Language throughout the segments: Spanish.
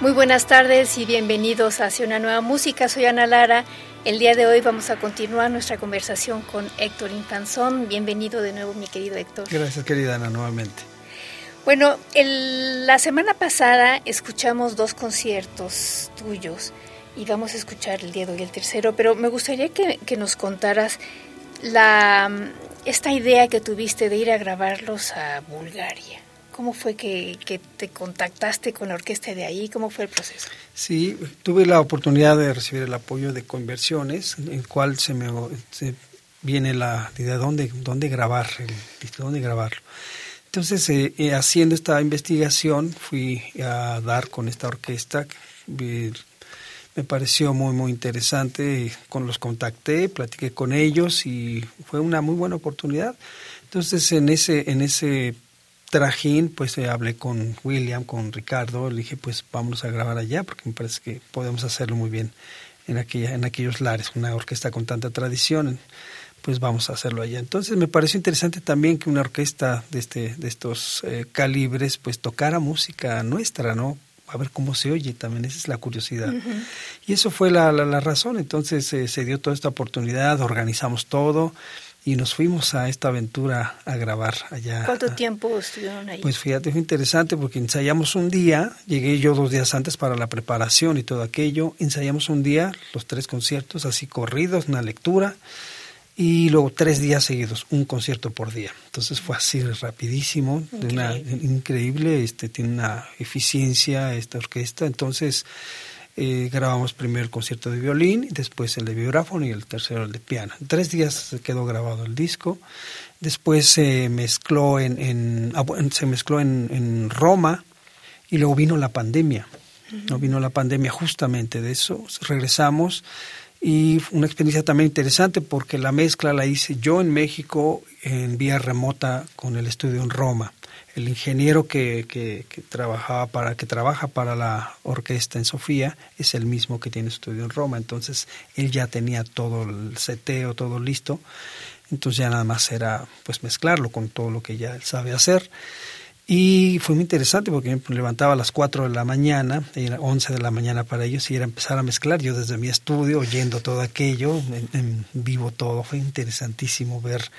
Muy buenas tardes y bienvenidos hacia una nueva música. Soy Ana Lara. El día de hoy vamos a continuar nuestra conversación con Héctor Infanzón. Bienvenido de nuevo, mi querido Héctor. Gracias, querida Ana, nuevamente. Bueno, la semana pasada escuchamos dos conciertos tuyos y vamos a escuchar el día de hoy el tercero, pero me gustaría que, que nos contaras la, esta idea que tuviste de ir a grabarlos a Bulgaria. ¿Cómo fue que, te contactaste con la orquesta de ahí? ¿Cómo fue el proceso? Sí, tuve la oportunidad de recibir el apoyo de Conversiones, en el cual se me viene la idea de dónde, dónde grabar, dónde grabarlo. Entonces, eh, eh, haciendo esta investigación, fui a dar con esta orquesta. me pareció muy, muy interesante. Con los contacté, platiqué con ellos y fue una muy buena oportunidad. Entonces, en ese, en ese trajín, pues eh, hablé con William, con Ricardo, le dije, pues vamos a grabar allá, porque me parece que podemos hacerlo muy bien en, aquella, en aquellos lares, una orquesta con tanta tradición, pues vamos a hacerlo allá. Entonces me pareció interesante también que una orquesta de, este, de estos eh, calibres, pues tocara música nuestra, ¿no? A ver cómo se oye también, esa es la curiosidad. Y eso fue la, la, razón, entonces eh, se dio toda esta oportunidad, organizamos todo, y nos fuimos a esta aventura a grabar allá. ¿Cuánto tiempo estuvieron ahí? Pues fíjate, fue interesante porque ensayamos un día, llegué yo dos días antes para la preparación y todo aquello, ensayamos un día los tres conciertos así corridos, una lectura y luego tres días seguidos, un concierto por día. Entonces fue así rapidísimo, una, increíble, este tiene una eficiencia esta orquesta, entonces eh, grabamos primero el concierto de violín, después el de vibráfono y el tercero el de piano. En tres días se quedó grabado el disco. Después se mezcló en, ah, se mezcló en, Roma y luego vino la pandemia. No vino la pandemia justamente de eso. Regresamos y una experiencia también interesante porque la mezcla la hice yo en México en vía remota con el estudio en Roma el ingeniero que, que, trabajaba para que trabaja para la orquesta en Sofía es el mismo que tiene estudio en Roma entonces él ya tenía todo el seteo todo listo entonces ya nada más era pues mezclarlo con todo lo que ya él sabe hacer y fue muy interesante porque me levantaba a las 4 de la mañana, era 11 de la mañana para ellos, y era empezar a mezclar. Yo desde mi estudio, oyendo todo aquello, en vivo todo. Fue interesantísimo ver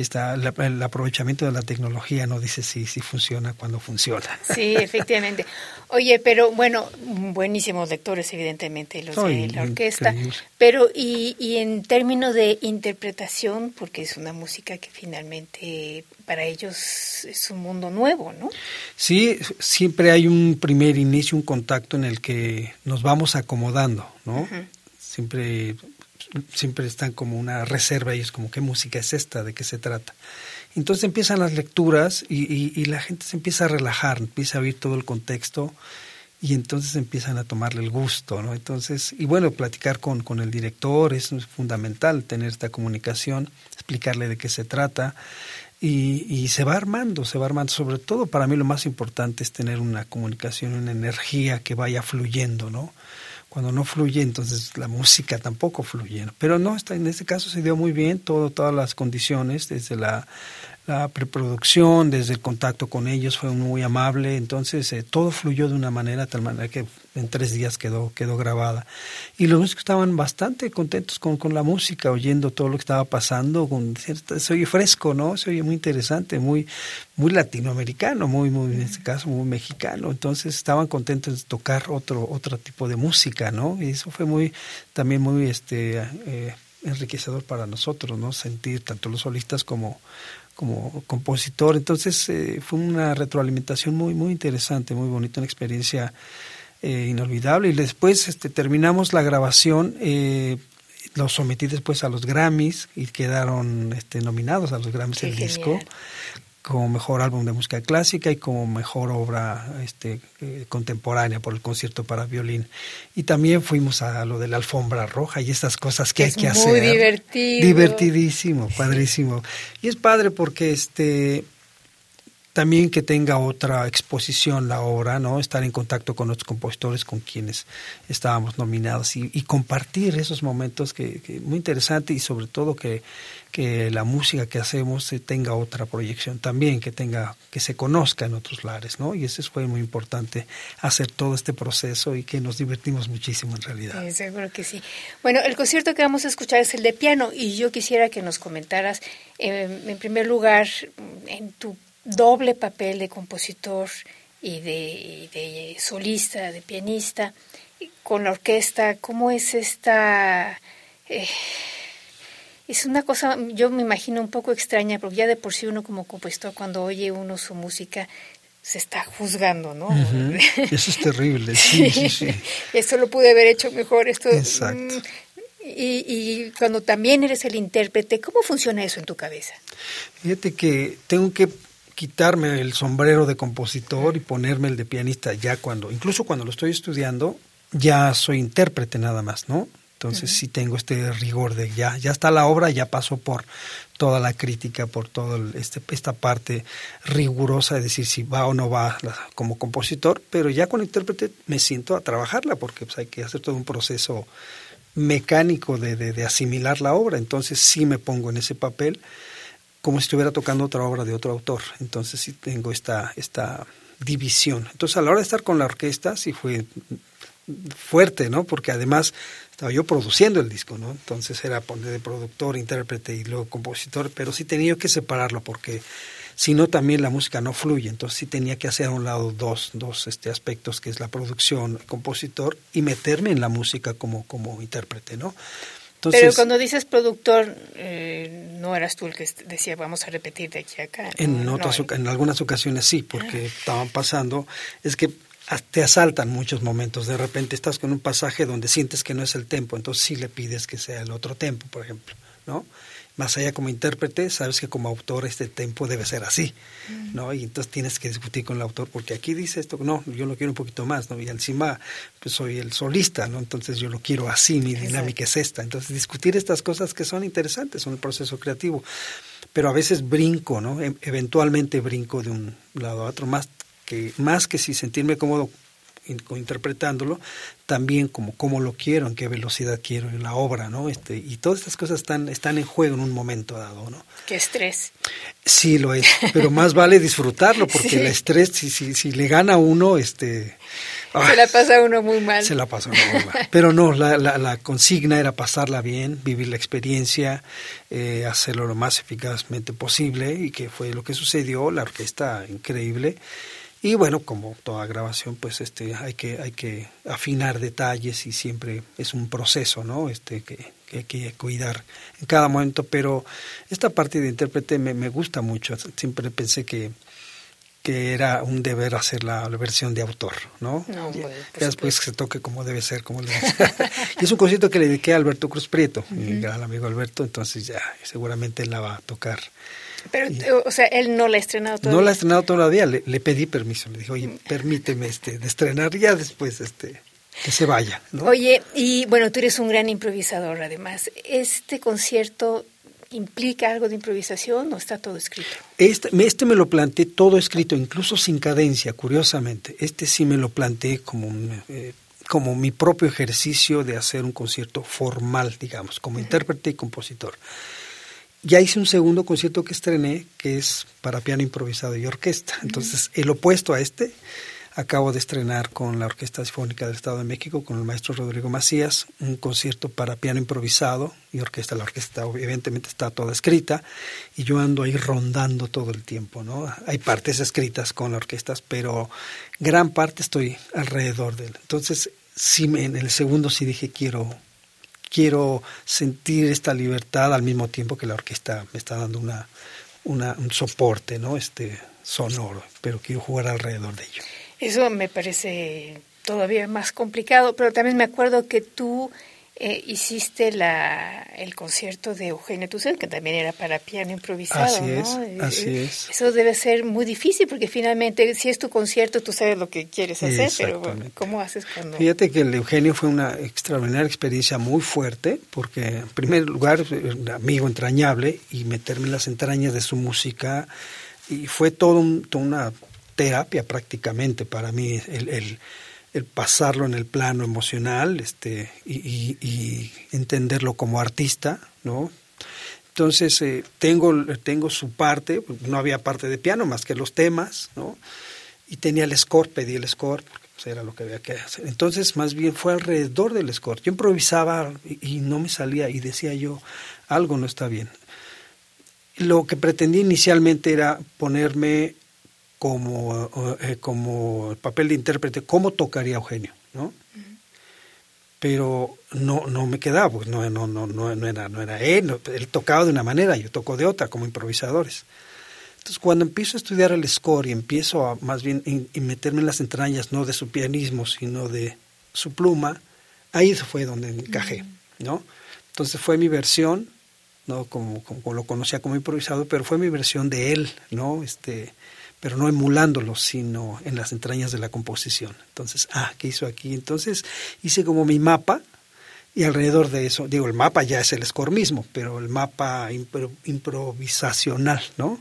está el, aprovechamiento de la tecnología no dice si, si funciona cuando funciona. Sí, efectivamente. Oye, pero bueno, buenísimos lectores evidentemente los de la orquesta, pero y, y en términos de interpretación, porque es una música que finalmente para ellos es un mundo nuevo, ¿no? Sí, siempre hay un primer inicio, un contacto en el que nos vamos acomodando, ¿no? Siempre siempre están como una reserva y es como, ¿qué música es esta? ¿De qué se trata? Entonces empiezan las lecturas y, la gente se empieza a relajar, empieza a oír todo el contexto y entonces empiezan a tomarle el gusto, ¿no? Entonces, y bueno, platicar con, con el director es fundamental, tener esta comunicación, explicarle de qué se trata y, y, se va armando, se va armando. Sobre todo para mí lo más importante es tener una comunicación, una energía que vaya fluyendo, ¿no? Cuando no fluye, entonces la música tampoco fluye. Pero no, está, en este caso se dio muy bien todo, todas las condiciones, desde la, preproducción, desde el contacto con ellos fue muy amable, entonces eh, todo fluyó de una manera, tal manera que en tres días quedó, quedó grabada. Y los músicos estaban bastante contentos con, con la música, oyendo todo lo que estaba pasando, con, se oye fresco, ¿no? Se oye muy interesante, muy, muy latinoamericano, muy, muy, en este caso, muy mexicano. Entonces estaban contentos de tocar otro, otro tipo de música, ¿no? Y eso fue muy, también muy, este, eh, enriquecedor para nosotros, ¿no? Sentir tanto los solistas como como compositor. Entonces eh, fue una retroalimentación muy, muy interesante, muy bonita, una experiencia eh, inolvidable. Y después este, terminamos la grabación, eh, lo sometí después a los Grammys y quedaron este, nominados a los Grammys el disco como mejor álbum de música clásica y como mejor obra este, eh, contemporánea por el concierto para violín. Y también fuimos a lo de la alfombra roja y estas cosas que hay que hacer. Muy divertido. Divertidísimo, padrísimo. Y es padre porque este también que tenga otra exposición la obra, ¿no? Estar en contacto con otros compositores con quienes estábamos nominados y, compartir esos momentos que, que, muy interesante y sobre todo que, que la música que hacemos tenga otra proyección también, que tenga, que se conozca en otros lares, ¿no? Y eso fue muy importante hacer todo este proceso y que nos divertimos muchísimo en realidad. Sí, seguro que sí. Bueno, el concierto que vamos a escuchar es el de piano y yo quisiera que nos comentaras, eh, en primer lugar, en tu doble papel de compositor y de, solista, de pianista, con la orquesta, ¿cómo es esta... Eh, es una cosa, yo me imagino un poco extraña, porque ya de por sí uno como compositor, cuando oye uno su música, se está juzgando, ¿no? Eso es terrible, sí, sí, sí. Esto lo pude haber hecho mejor, esto... Exacto. Mm, y, y, cuando también eres el intérprete, ¿cómo funciona eso en tu cabeza? Fíjate que tengo que quitarme el sombrero de compositor y ponerme el de pianista ya cuando, incluso cuando lo estoy estudiando, ya soy intérprete nada más, ¿no? Entonces sí tengo este rigor de ya, ya está la obra, ya pasó por toda la crítica, por toda este, esta parte rigurosa de decir si va o no va como compositor, pero ya con intérprete me siento a trabajarla porque pues, hay que hacer todo un proceso mecánico de, de, de asimilar la obra, entonces sí me pongo en ese papel como si estuviera tocando otra obra de otro autor. Entonces sí tengo esta, esta división. Entonces a la hora de estar con la orquesta sí fue fuerte, ¿no? Porque además estaba yo produciendo el disco, ¿no? Entonces era poner de productor, intérprete y luego compositor, pero sí tenía que separarlo porque si no también la música no fluye, entonces sí tenía que hacer a un lado dos, dos este, aspectos que es la producción, el compositor y meterme en la música como, como intérprete, ¿no? Pero cuando dices productor, eh, no eras tú el que decía vamos a repetir de aquí a acá. En, otras, en algunas ocasiones sí, porque ah. estaban pasando. Es que te asaltan muchos momentos. De repente estás con un pasaje donde sientes que no es el tempo, entonces sí le pides que sea el otro tempo, por ejemplo, ¿no? Más allá como intérprete, sabes que como autor este tempo debe ser así, ¿no? Y entonces tienes que discutir con el autor, porque aquí dice esto, no, yo lo quiero un poquito más, ¿no? Y encima, pues soy el solista, ¿no? Entonces yo lo quiero así, mi dinámica es esta. Entonces discutir estas cosas que son interesantes, son el proceso creativo. Pero a veces brinco, ¿no? E-, eventualmente brinco de un lado a otro, más que, más que si sentirme cómodo interpretándolo, también como cómo lo quiero, en qué velocidad quiero en la obra, ¿no? Este, y todas estas cosas están, están en juego en un momento dado, ¿no? Qué estrés. Sí, lo es, pero más vale disfrutarlo, porque el estrés, si, si, si le gana a uno, este... Se la pasa uno muy mal. Se la pasa uno muy mal. Pero no, la, la, la consigna era pasarla bien, vivir la experiencia, eh, hacerlo lo más eficazmente posible, y que fue lo que sucedió, la orquesta increíble. Y bueno, como toda grabación, pues este hay que hay que afinar detalles y siempre es un proceso, ¿no? Este que, hay que cuidar en cada momento, pero esta parte de intérprete me, me gusta mucho. Siempre pensé que que era un deber hacer la, versión de autor, ¿no? no ya, después que se toque como debe ser, como debe ser. y es un concierto que le dediqué a Alberto Cruz Prieto, mi gran amigo Alberto, entonces ya seguramente él la va a tocar pero, o sea, él no la ha estrenado todavía. No la ha estrenado todavía, le, le pedí permiso, le dije, oye, permíteme este, de estrenar ya después este, que se vaya. Oye, y bueno, tú eres un gran improvisador además. ¿Este concierto implica algo de improvisación o está todo escrito? Este, este me lo planteé todo escrito, incluso sin cadencia, curiosamente. Este sí me lo planteé como eh, como mi propio ejercicio de hacer un concierto formal, digamos, como intérprete y compositor. Ya hice un segundo concierto que estrené, que es para piano improvisado y orquesta. Entonces, el opuesto a este, acabo de estrenar con la Orquesta Sinfónica del Estado de México, con el maestro Rodrigo Macías, un concierto para piano improvisado y orquesta. La orquesta evidentemente está toda escrita y yo ando ahí rondando todo el tiempo, ¿no? Hay partes escritas con orquestas, pero gran parte estoy alrededor de él. Entonces, sí, en el segundo sí dije quiero quiero sentir esta libertad al mismo tiempo que la orquesta me está dando una, un soporte no este sonoro pero quiero jugar alrededor de ello. Eso me parece todavía más complicado pero también me acuerdo que tú eh, hiciste la, el concierto de Eugenio Tucel, que también era para piano improvisado. Así ¿no? es, Eh, así eh, es. Eso debe ser muy difícil porque finalmente si es tu concierto tú sabes lo que quieres hacer, pero. ¿cómo haces cuando...? Fíjate que el Eugenio fue una extraordinaria experiencia muy fuerte, porque en primer lugar, un amigo entrañable y meterme en las entrañas de su música, y fue todo un- toda una terapia prácticamente para mí, el, el- el pasarlo en el plano emocional este, y, y- entenderlo como artista, ¿no? Entonces, eh, tengo, tengo su parte, no había parte de piano más que los temas, ¿no? Y tenía el score, pedí el score, pues, era lo que había que hacer. Entonces, más bien fue alrededor del score. Yo improvisaba y no me salía y decía yo, algo no está bien. Lo que pretendí inicialmente era ponerme como, eh, como el papel de intérprete, cómo tocaría Eugenio, ¿no? pero no no me quedaba pues no no no no, no era no era él él tocaba de una manera yo toco de otra como improvisadores. Entonces cuando empiezo a estudiar el score y empiezo a más bien in- meterme en las entrañas no de su pianismo sino de su pluma ahí fue donde encajé no entonces fue mi versión no como, como lo conocía como improvisado pero fue mi versión de él no este pero no emulándolo, sino en las entrañas de la composición. Entonces, ah, ¿qué hizo aquí? Entonces hice como mi mapa y alrededor de eso, digo, el mapa ya es el score mismo, pero el mapa impro- improvisacional, ¿no?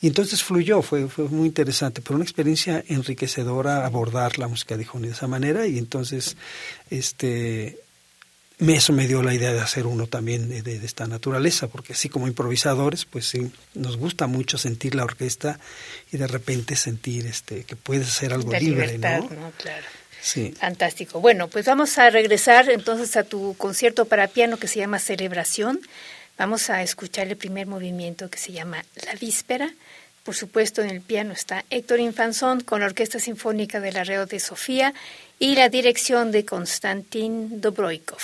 Y entonces fluyó, fue, fue muy interesante, pero una experiencia enriquecedora abordar la música de Joni de esa manera y entonces este eso me dio la idea de hacer uno también de, de- de esta naturaleza, porque así como improvisadores, pues sí, nos gusta mucho sentir la orquesta y de repente sentir este que puedes hacer algo La libre, libertad, ¿no? ¿no? Claro. Sí. Fantástico. Bueno, pues vamos a regresar entonces a tu concierto para piano que se llama Celebración. Vamos a escuchar el primer movimiento que se llama La Víspera. Por supuesto, en el piano está Héctor Infanzón con la Orquesta Sinfónica del Arreo de Sofía y la dirección de Konstantin Dobroikov.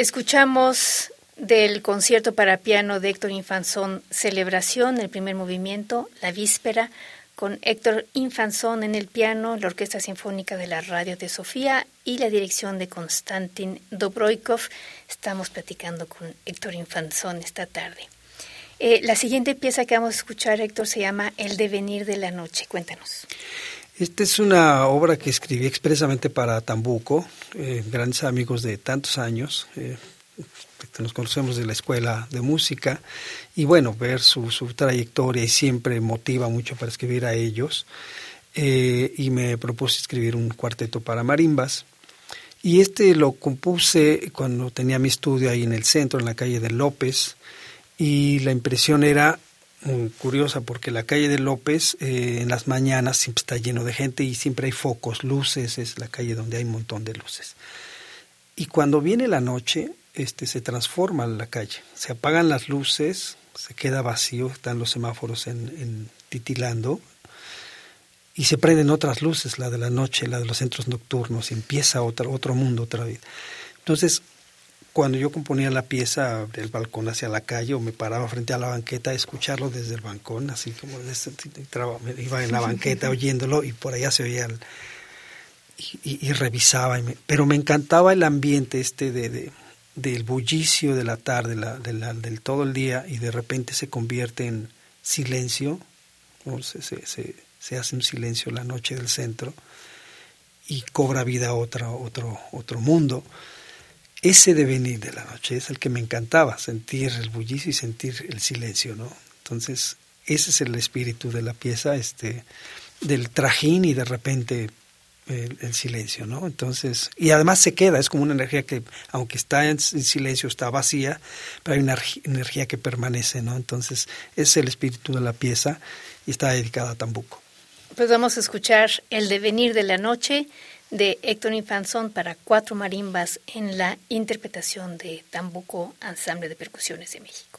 Escuchamos del concierto para piano de Héctor Infanzón, Celebración, el primer movimiento, La Víspera, con Héctor Infanzón en el piano, la Orquesta Sinfónica de la Radio de Sofía y la dirección de Konstantin Dobroikov. Estamos platicando con Héctor Infanzón esta tarde. Eh, la siguiente pieza que vamos a escuchar, Héctor, se llama El devenir de la noche. Cuéntanos. Esta es una obra que escribí expresamente para Tambuco, eh, grandes amigos de tantos años. Eh, nos conocemos de la escuela de música y bueno, ver su, su trayectoria siempre motiva mucho para escribir a ellos. Eh, y me propuse escribir un cuarteto para marimbas. Y este lo compuse cuando tenía mi estudio ahí en el centro, en la calle de López, y la impresión era curiosa porque la calle de López eh, en las mañanas siempre está lleno de gente y siempre hay focos, luces, es la calle donde hay un montón de luces. Y cuando viene la noche, este se transforma la calle, se apagan las luces, se queda vacío, están los semáforos en, titilando y se prenden otras luces, la de la noche, la de los centros nocturnos, empieza otro, otro mundo otra vez. Entonces, cuando yo componía la pieza del balcón hacia la calle o me paraba frente a la banqueta a escucharlo desde el balcón, así como desde, iba en la banqueta oyéndolo y por allá se oía y, revisaba, pero me encantaba el ambiente este de, del bullicio de la tarde, la, del todo el día y de repente se convierte en silencio, o se, se, se, se hace un silencio la noche del centro y cobra vida otra, otro, otro mundo ese devenir de la noche es el que me encantaba, sentir el bullicio y sentir el silencio, ¿no? Entonces, ese es el espíritu de la pieza, este, del trajín y de repente el, silencio, ¿no? Entonces, y además se queda, es como una energía que, aunque está en, silencio, está vacía, pero hay una energía que permanece, ¿no? Entonces, es el espíritu de la pieza y está dedicada a Tambuco. Pues vamos a escuchar El devenir de la noche de Héctor Infanzón para cuatro marimbas en la interpretación de Tambuco Ensamble de Percusiones de México.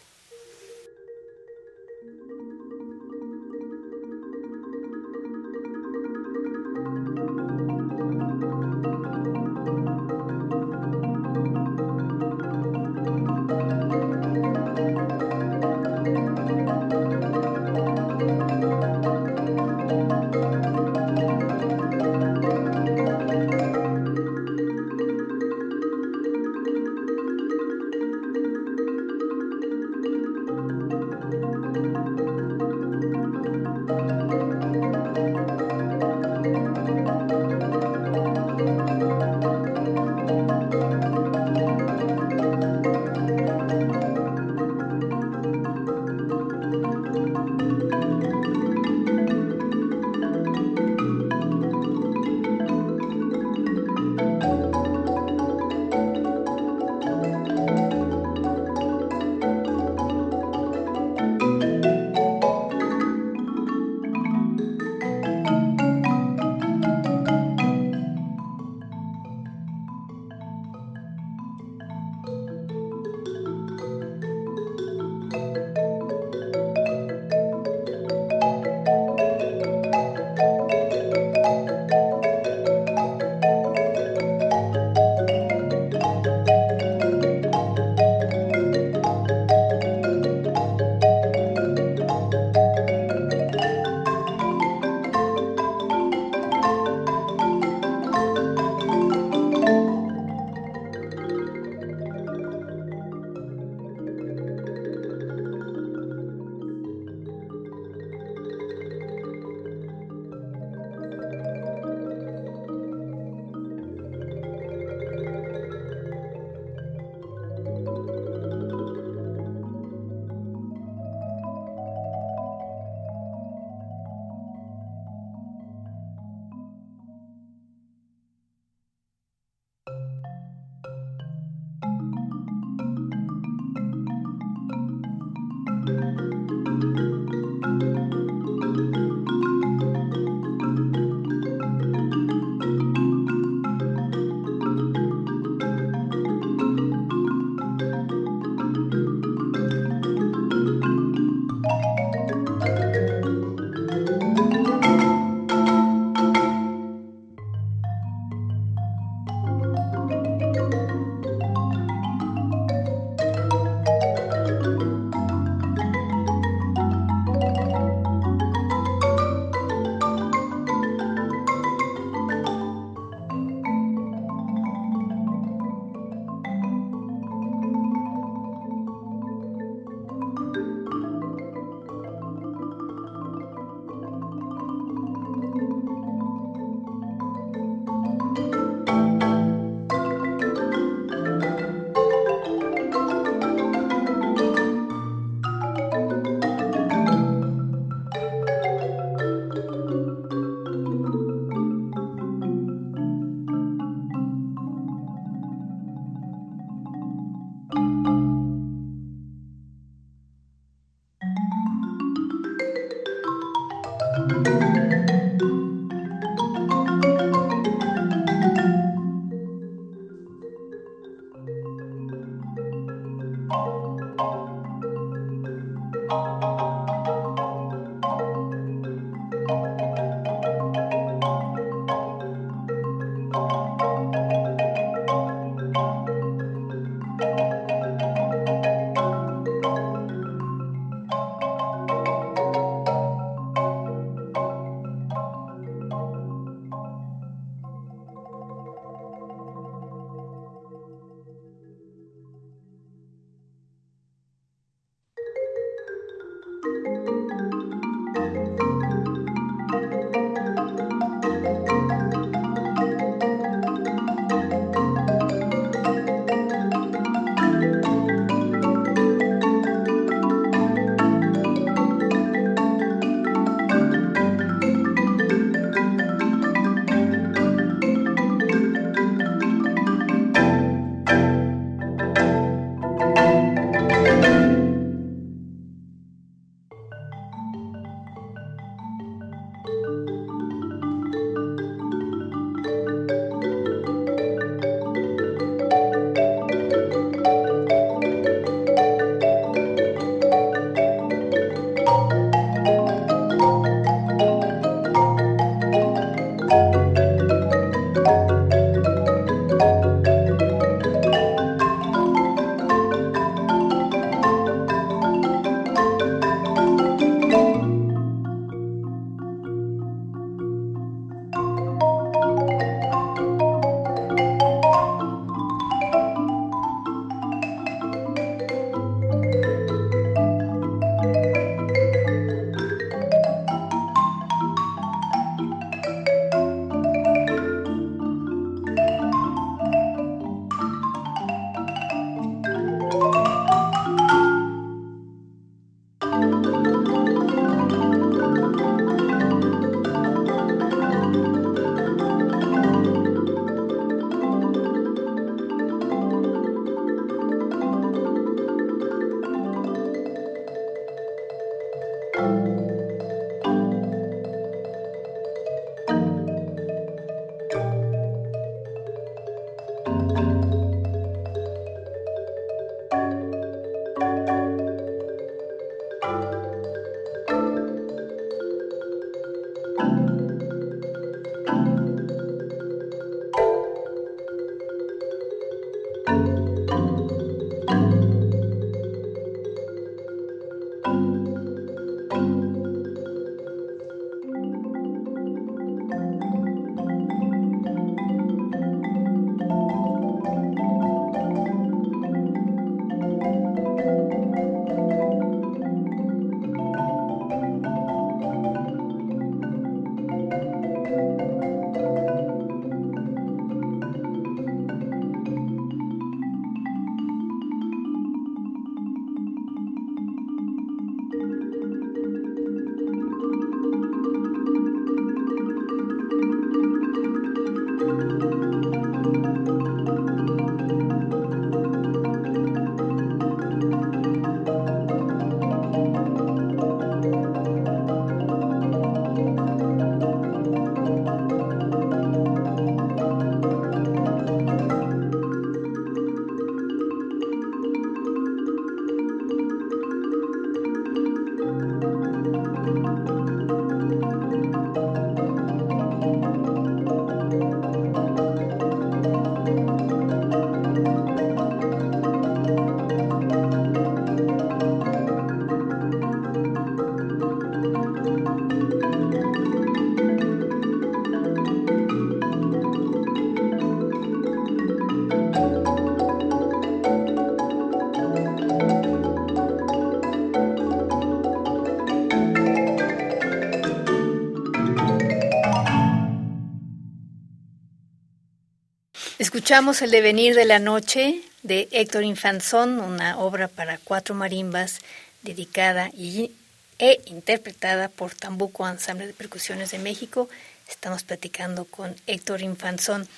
Escuchamos El devenir de la noche de Héctor Infanzón, una obra para cuatro marimbas dedicada y, e interpretada por Tambuco Ensamble de Percusiones de México. Estamos platicando con Héctor Infanzón.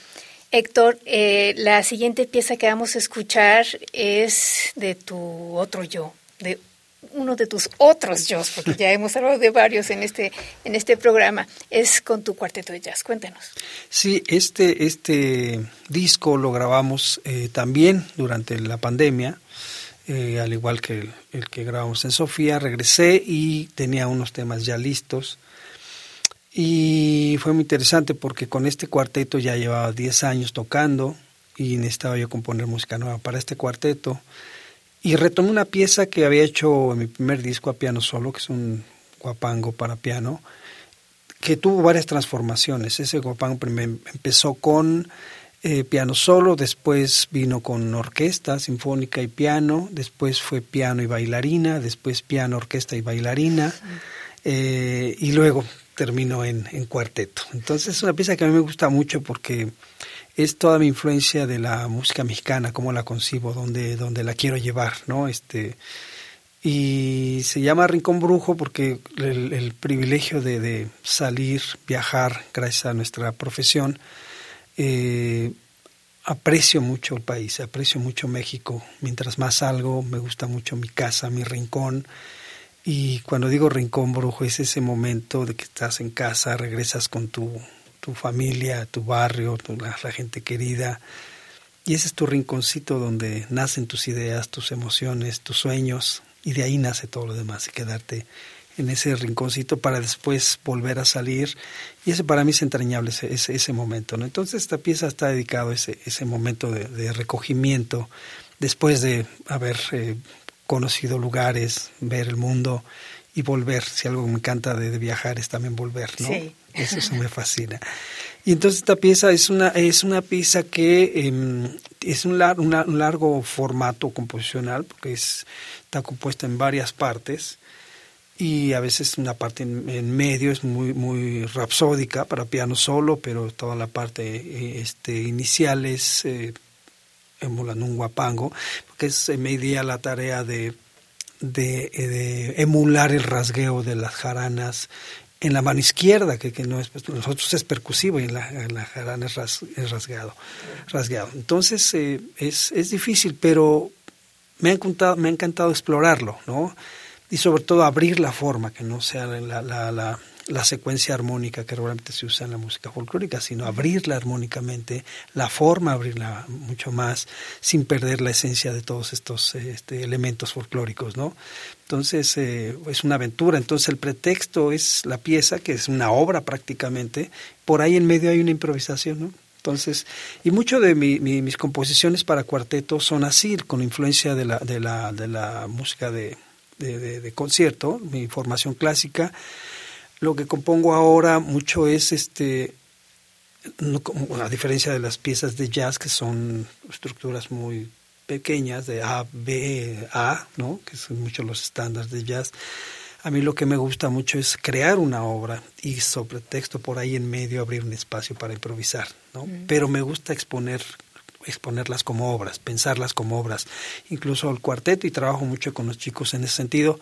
Héctor, eh, la siguiente pieza que vamos a escuchar es de tu otro yo, de uno de tus otros yo, porque ya hemos hablado de varios en este, en este programa, es con tu cuarteto de jazz. Cuéntanos. Sí, este, este disco lo grabamos eh, también durante la pandemia, eh, al igual que el, el, que grabamos en Sofía. Regresé y tenía unos temas ya listos. Y fue muy interesante porque con este cuarteto ya llevaba 10 años tocando y necesitaba yo componer música nueva para este cuarteto. Y retomé una pieza que había hecho en mi primer disco a piano solo, que es un guapango para piano, que tuvo varias transformaciones. Ese guapango empezó con eh, piano solo, después vino con orquesta sinfónica y piano, después fue piano y bailarina, después piano, orquesta y bailarina, eh, y luego terminó en, en cuarteto. Entonces es una pieza que a mí me gusta mucho porque es toda mi influencia de la música mexicana, cómo la concibo, dónde, dónde la quiero llevar, ¿no? Este, y se llama Rincón Brujo porque el, privilegio de, de, salir, viajar, gracias a nuestra profesión, eh, aprecio mucho el país, aprecio mucho México. Mientras más salgo, me gusta mucho mi casa, mi rincón. Y cuando digo rincón brujo es ese momento de que estás en casa, regresas con tu tu familia, tu barrio, tu, la, gente querida. Y ese es tu rinconcito donde nacen tus ideas, tus emociones, tus sueños, y de ahí nace todo lo demás, y quedarte en ese rinconcito para después volver a salir. Y ese para mí es entrañable, ese, ese, ese momento. Entonces esta pieza está dedicada a ese, ese momento de, de recogimiento, después de haber eh, conocido lugares, ver el mundo y volver. Si algo me encanta de, de viajar es también volver, ¿no? Sí. Eso, me fascina. Y entonces esta pieza es una, es una pieza que eh, es un, lar, largo formato composicional, porque es, está compuesta en varias partes, y a veces una parte en, medio es muy, muy rapsódica para piano solo, pero toda la parte este, inicial es eh, un guapango, porque es, me di a la tarea de de, de, emular el rasgueo de las jaranas en la mano izquierda, que, que no es, pues, nosotros es percusivo y en la, la jarana es, ras, rasgado, rasgado. Entonces eh, es, es difícil, pero me ha, encantado, me ha encantado explorarlo, ¿no? Y sobre todo abrir la forma, que no sea la, la, la, la secuencia armónica que realmente se usa en la música folclórica, sino abrirla armónicamente, la forma abrirla mucho más, sin perder la esencia de todos estos este, elementos folclóricos, ¿no? Entonces eh, es una aventura, entonces el pretexto es la pieza, que es una obra prácticamente, por ahí en medio hay una improvisación, ¿no? Entonces, y mucho de mi, mi, mis composiciones para cuarteto son así, con influencia de la, de la, de la música de, de, concierto, mi formación clásica, lo que compongo ahora mucho es este no, a diferencia de las piezas de jazz que son estructuras muy pequeñas de A, B, A, ¿no? que son muchos los estándares de jazz. A mí lo que me gusta mucho es crear una obra y sobre texto por ahí en medio abrir un espacio para improvisar, ¿no? Mm. Pero me gusta exponer exponerlas como obras, pensarlas como obras. Incluso el cuarteto y trabajo mucho con los chicos en ese sentido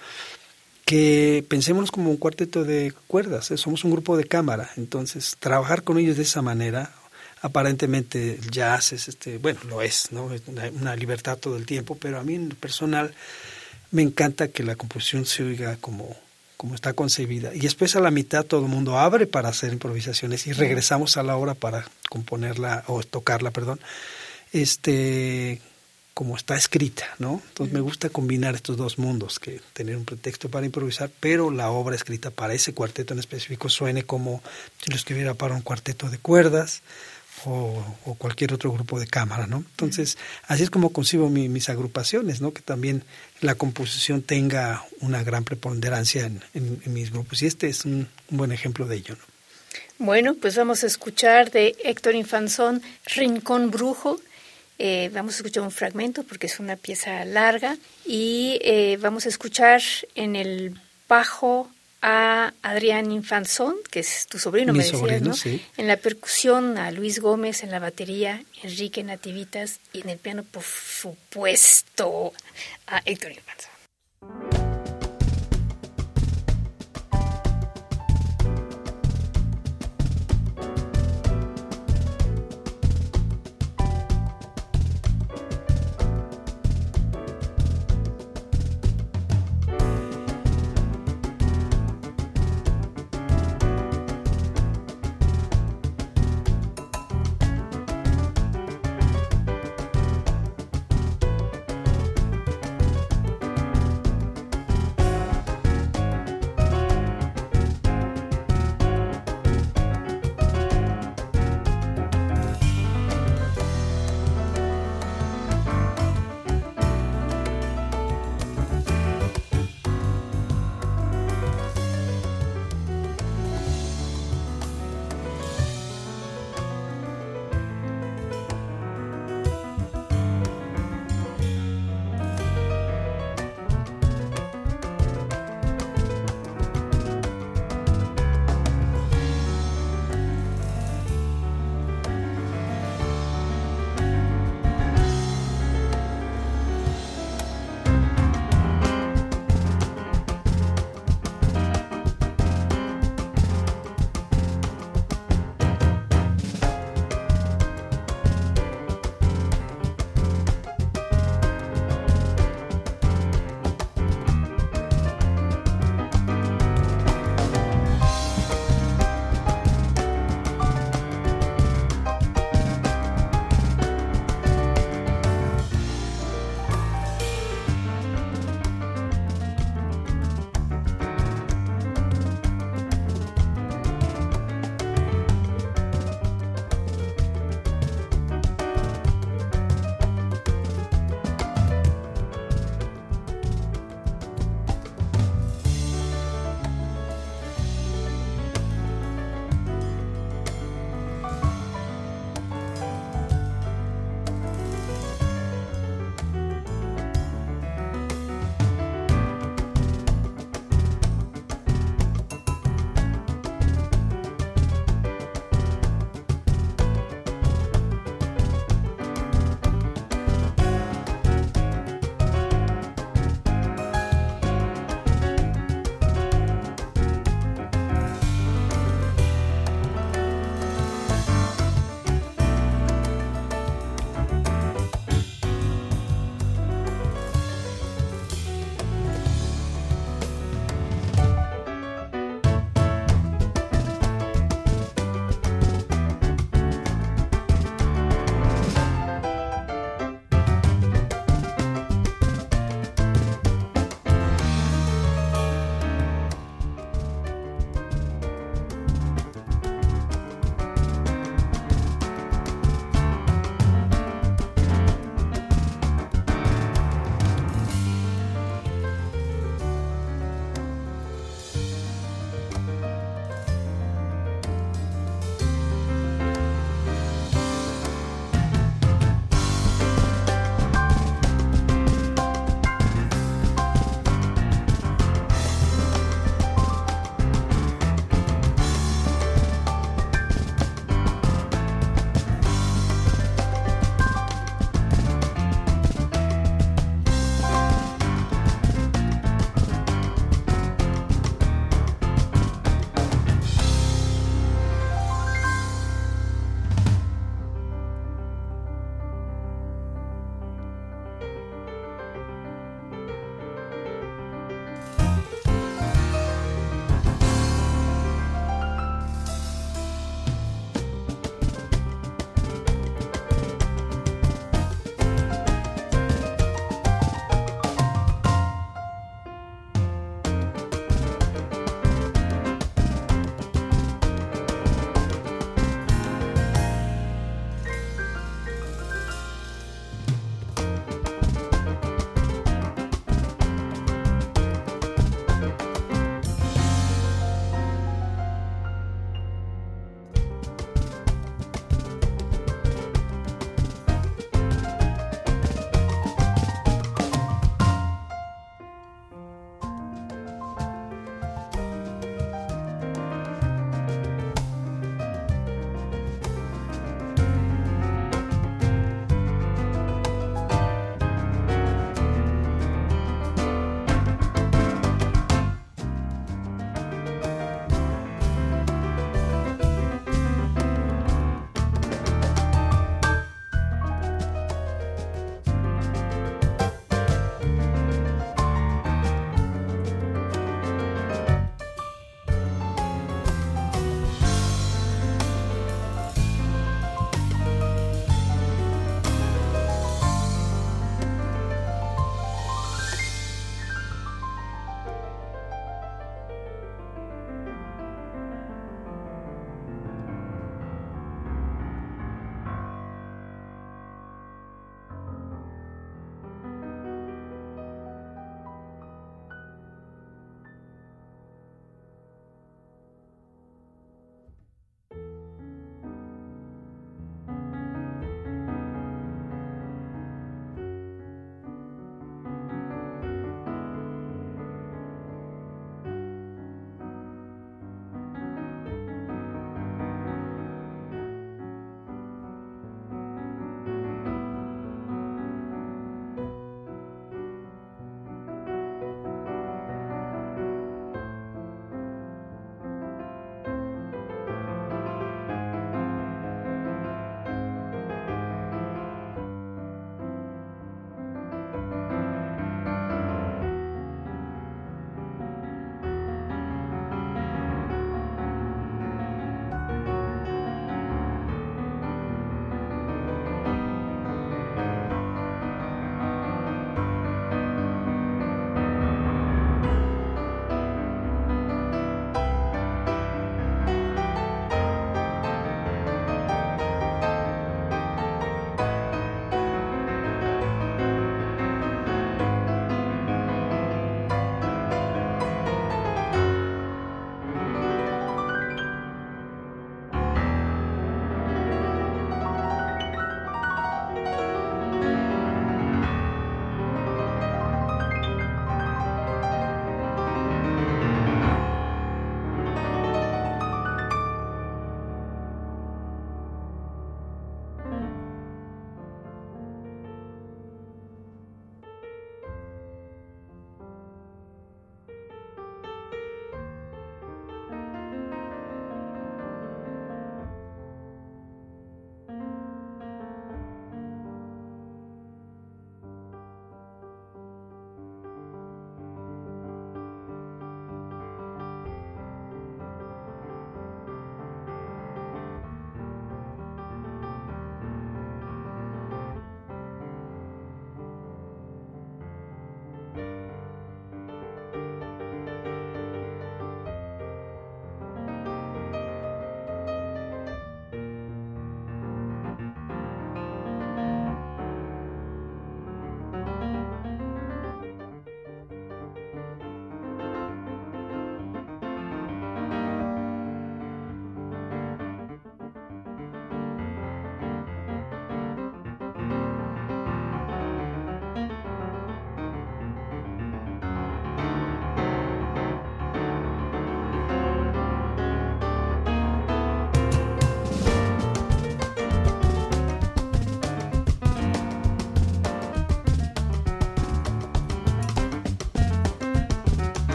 que pensemos como un cuarteto de cuerdas, ¿eh? somos un grupo de cámara, entonces trabajar con ellos de esa manera, aparentemente el jazz es, este, bueno, lo es, ¿no? Es una, una, libertad todo el tiempo, pero a mí en personal me encanta que la composición se oiga como, como está concebida. Y después a la mitad todo el mundo abre para hacer improvisaciones y regresamos a la obra para componerla o tocarla, perdón. Este, como está escrita, ¿no? Entonces me gusta combinar estos dos mundos, que tener un pretexto para improvisar, pero la obra escrita para ese cuarteto en específico suene como si lo escribiera para un cuarteto de cuerdas o, o cualquier otro grupo de cámara, ¿no? Entonces, así es como concibo mi, mis agrupaciones, ¿no? Que también la composición tenga una gran preponderancia en, en, en mis grupos y este es un, un buen ejemplo de ello, ¿no? Bueno, pues vamos a escuchar de Héctor Infanzón, Rincón Brujo, eh, vamos a escuchar un fragmento porque es una pieza larga y eh, vamos a escuchar en el bajo a Adrián Infanzón, que es tu sobrino, Mi me decías, sobrino, ¿no? sí. En la percusión a Luis Gómez, en la batería Enrique Nativitas y en el piano, por supuesto, a Héctor Infanzón.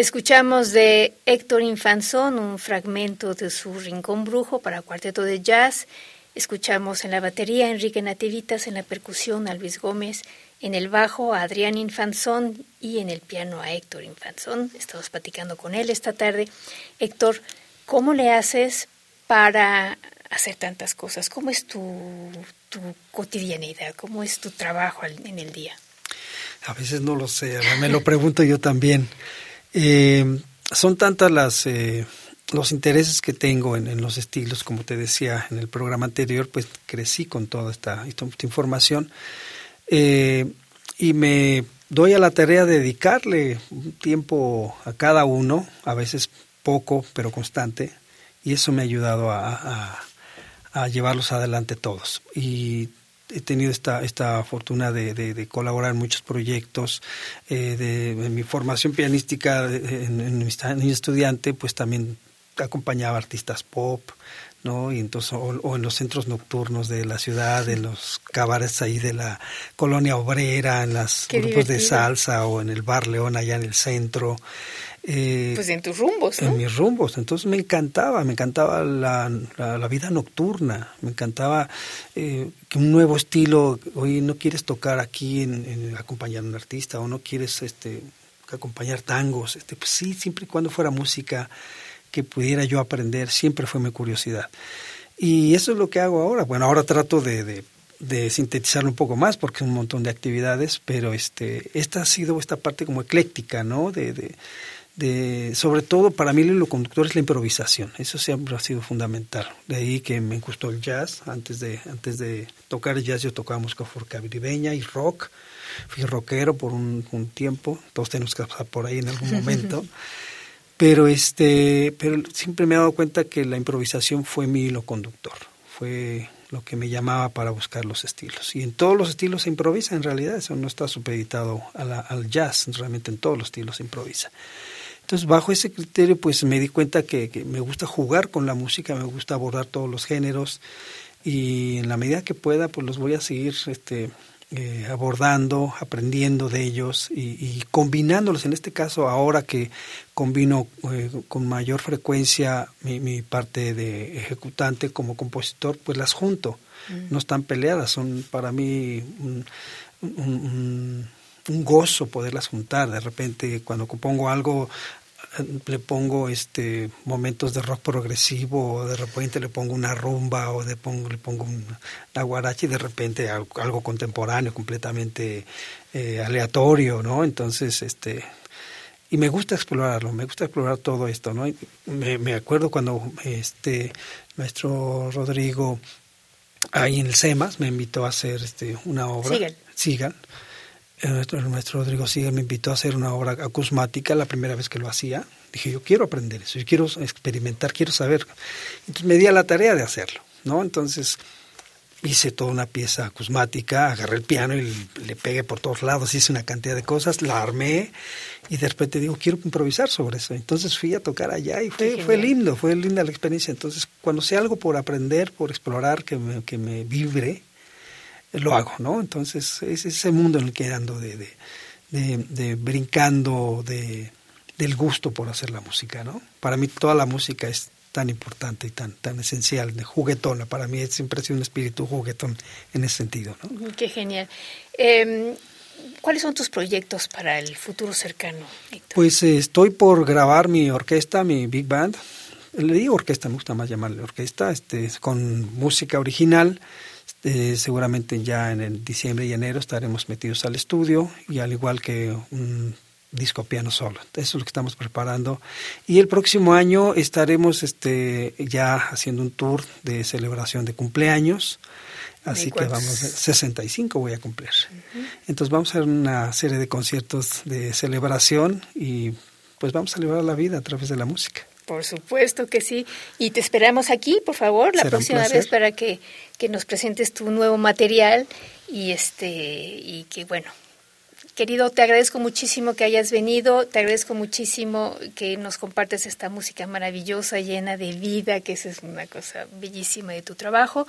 Escuchamos de Héctor Infanzón un fragmento de su Rincón Brujo para cuarteto de jazz. Escuchamos en la batería Enrique Nativitas, en la percusión a Luis Gómez, en el bajo a Adrián Infanzón y en el piano a Héctor Infanzón. Estamos platicando con él esta tarde. Héctor, ¿cómo le haces para hacer tantas cosas? ¿Cómo es tu, tu cotidianidad? ¿Cómo es tu trabajo en el día? A veces no lo sé, me lo pregunto yo también. Eh, son tantas las eh, los intereses que tengo en, los estilos, como te decía en el programa anterior, pues crecí con toda esta, esta información eh, y me doy a la tarea de dedicarle un tiempo a cada uno, a veces poco, pero constante, y eso me ha ayudado a, a llevarlos adelante todos. Y he tenido esta, esta fortuna de, de, colaborar en muchos proyectos. Eh, de, mi formación pianística en, mi estudiante, pues también acompañaba artistas pop, ¿no? Y entonces, o, en los centros nocturnos de la ciudad, en los cabarets ahí de la colonia obrera, en los grupos de salsa o en el bar León allá en el centro. Eh, pues en tus rumbos, En mis rumbos. Entonces me encantaba, me encantaba la, la, vida nocturna, me encantaba eh, que un nuevo estilo, oye, no quieres tocar aquí en, acompañar a un artista o no quieres este acompañar tangos, este, pues sí, siempre y cuando fuera música que pudiera yo aprender, siempre fue mi curiosidad. Y eso es lo que hago ahora. Bueno, ahora trato de, de, de sintetizarlo un poco más porque es un montón de actividades, pero este, esta ha sido esta parte como ecléctica, ¿no? De, de, de, sobre todo para mí lo conductor es la improvisación, eso siempre ha sido fundamental. De ahí que me gustó el jazz, antes de, antes de tocar jazz yo tocaba música caribeña y rock, fui rockero por un, un tiempo, todos tenemos que pasar por ahí en algún momento. pero este pero siempre me he dado cuenta que la improvisación fue mi hilo conductor. Fue lo que me llamaba para buscar los estilos. Y en todos los estilos se improvisa en realidad. Eso no está supeditado al jazz. Realmente en todos los estilos se improvisa entonces, bajo ese criterio, pues me di cuenta que, que, me gusta jugar con la música, me gusta abordar todos los géneros y en la medida que pueda, pues los voy a seguir este, eh, abordando, aprendiendo de ellos y, y, combinándolos. En este caso, ahora que combino eh, con mayor frecuencia mi, mi, parte de ejecutante como compositor, pues las junto. Mm. No están peleadas, son para mí un, un, un gozo poderlas juntar. De repente, cuando compongo algo, le pongo este momentos de rock progresivo o de repente le pongo una rumba o de pongo, le pongo una guaracha y de repente algo, contemporáneo completamente eh, aleatorio no entonces este y me gusta explorarlo me gusta explorar todo esto no me, me acuerdo cuando este nuestro Rodrigo ahí en el CEMAS me invitó a hacer este una obra. Sigan. Sigan nuestro, nuestro Rodrigo Siga me invitó a hacer una obra acusmática la primera vez que lo hacía. Dije, yo quiero aprender eso, yo quiero experimentar, quiero saber. Entonces me di a la tarea de hacerlo, ¿no? Entonces hice toda una pieza acusmática, agarré el piano y le pegué por todos lados, hice una cantidad de cosas, la armé y de repente digo, quiero improvisar sobre eso. Entonces fui a tocar allá y fue, fue lindo, fue linda la experiencia. Entonces, cuando sea algo por aprender, por explorar, que me, que me vibre, lo hago, ¿no? Entonces es ese mundo en el que ando de, de, de, brincando de, del gusto por hacer la música, ¿no? Para mí toda la música es tan importante y tan, tan esencial, de juguetona. Para mí siempre ha sido un espíritu juguetón en ese sentido, ¿no? Qué genial. Eh, ¿Cuáles son tus proyectos para el futuro cercano, Pues eh, estoy por grabar mi orquesta, mi big band. Le digo orquesta, me gusta más llamarle orquesta, este, con música original eh, seguramente ya en el diciembre y enero estaremos metidos al estudio y al igual que un disco piano solo. Eso es lo que estamos preparando. Y el próximo año estaremos este, ya haciendo un tour de celebración de cumpleaños. Así que vamos, 65 voy a cumplir. Entonces vamos a hacer una serie de conciertos de celebración y pues vamos a celebrar la vida a través de la música. Por supuesto que sí. Y te esperamos aquí, por favor, la próxima vez para que, que, nos presentes tu nuevo material y este y que bueno, Querido, te agradezco muchísimo que hayas venido, te agradezco muchísimo que nos compartes esta música maravillosa, llena de vida, que esa es una cosa bellísima de tu trabajo.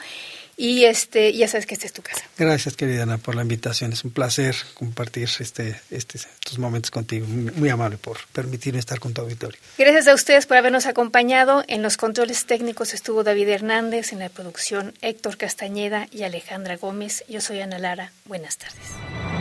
Y este, ya sabes que esta es tu casa. Gracias, querida Ana, por la invitación. Es un placer compartir este, este, estos momentos contigo. Muy amable por permitirme estar con tu auditorio. Gracias a ustedes por habernos acompañado. En los controles técnicos estuvo David Hernández, en la producción Héctor Castañeda y Alejandra Gómez. Yo soy Ana Lara. Buenas tardes.